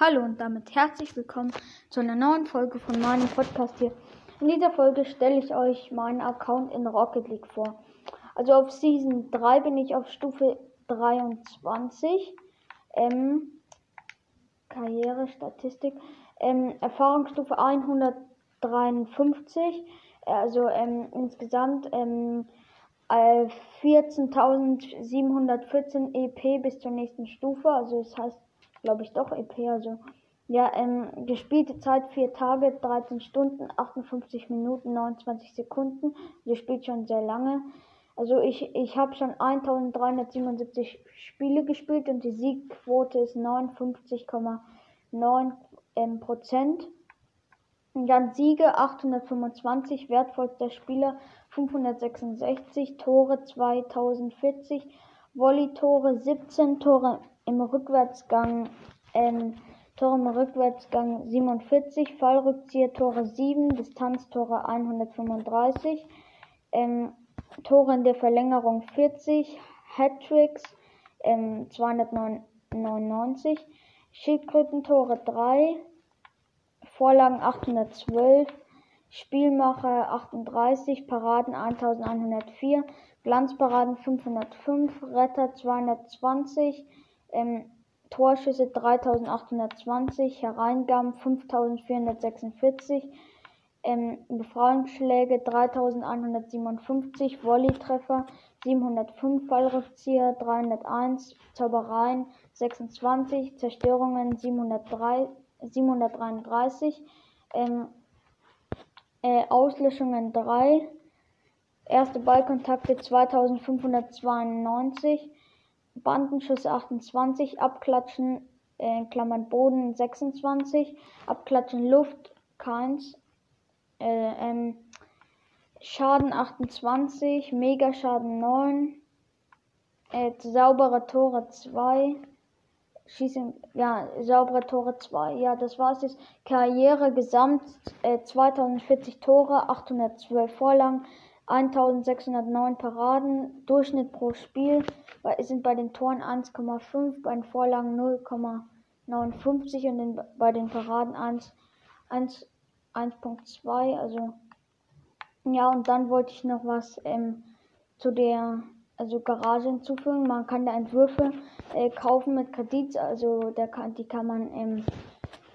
Hallo und damit herzlich willkommen zu einer neuen Folge von meinem Podcast hier. In dieser Folge stelle ich euch meinen Account in Rocket League vor. Also auf Season 3 bin ich auf Stufe 23. Ähm, Karriere, Statistik. Ähm, Erfahrungsstufe 153. Also ähm, insgesamt ähm, 14.714 EP bis zur nächsten Stufe. Also das heißt glaube ich doch EP, also ja, ähm, gespielte Zeit 4 Tage, 13 Stunden, 58 Minuten, 29 Sekunden. Sie spielt schon sehr lange. Also ich, ich habe schon 1377 Spiele gespielt und die Siegquote ist 59,9 ähm, Prozent. Dann Siege 825, wertvollster Spieler 566, Tore 2040, Volley-Tore 17, Tore im Rückwärtsgang, ähm, Tore im Rückwärtsgang 47, Fallrückzieher Tore 7, Distanztore 135, ähm, Tore in der Verlängerung 40, Hattricks ähm, 299, Schildkrötentore 3, Vorlagen 812, Spielmacher 38, Paraden 1104, Glanzparaden 505, Retter 220, ähm, Torschüsse 3820, Hereingaben 5446, ähm, Befreiungsschläge 3157, Volleytreffer 705, Fallrückzieher 301, Zaubereien 26, Zerstörungen 703, 733, ähm, äh, Auslöschungen 3, erste Ballkontakte 2592, Bandenschuss 28, Abklatschen, äh, Klammern Boden 26, Abklatschen Luft keins, äh, ähm, Schaden 28, Megaschaden 9, äh, saubere Tore 2, Schießen, ja, saubere Tore 2. Ja, das war's jetzt. Karriere gesamt äh, 2040 Tore, 812 Vorlagen, 1609 Paraden, Durchschnitt pro Spiel sind bei den Toren 1,5, bei den Vorlagen 0,59 und bei den Paraden 1,2. Also ja, und dann wollte ich noch was ähm, zu der also Garage hinzufügen. Man kann da Entwürfe äh, kaufen mit Kredit, also der kann, die kann man ähm,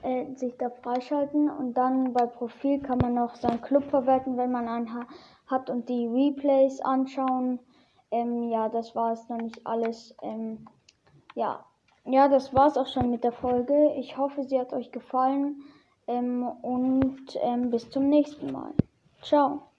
äh, sich da freischalten und dann bei Profil kann man noch seinen Club verwerten, wenn man einen ha hat und die Replays anschauen. Ähm, ja, das war es noch nicht alles. Ähm, ja. ja, das war es auch schon mit der Folge. Ich hoffe, sie hat euch gefallen ähm, und ähm, bis zum nächsten Mal. Ciao.